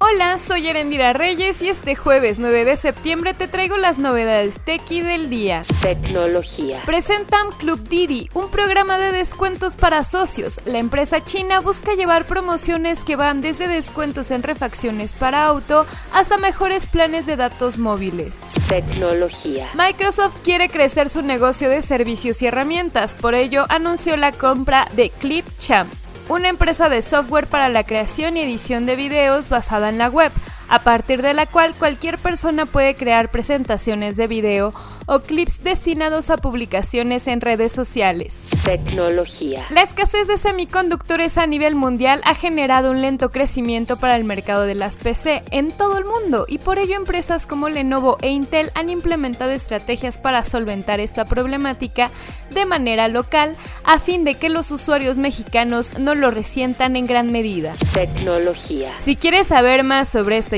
Hola, soy Erendira Reyes y este jueves 9 de septiembre te traigo las novedades tequi del día. Tecnología. Presentan Club Didi, un programa de descuentos para socios. La empresa china busca llevar promociones que van desde descuentos en refacciones para auto hasta mejores planes de datos móviles. Tecnología. Microsoft quiere crecer su negocio de servicios y herramientas, por ello anunció la compra de Clipchamp una empresa de software para la creación y edición de videos basada en la web, a partir de la cual cualquier persona puede crear presentaciones de video o clips destinados a publicaciones en redes sociales. Tecnología. La escasez de semiconductores a nivel mundial ha generado un lento crecimiento para el mercado de las PC en todo el mundo y por ello empresas como Lenovo e Intel han implementado estrategias para solventar esta problemática de manera local a fin de que los usuarios mexicanos no lo resientan en gran medida. Tecnología. Si quieres saber más sobre esta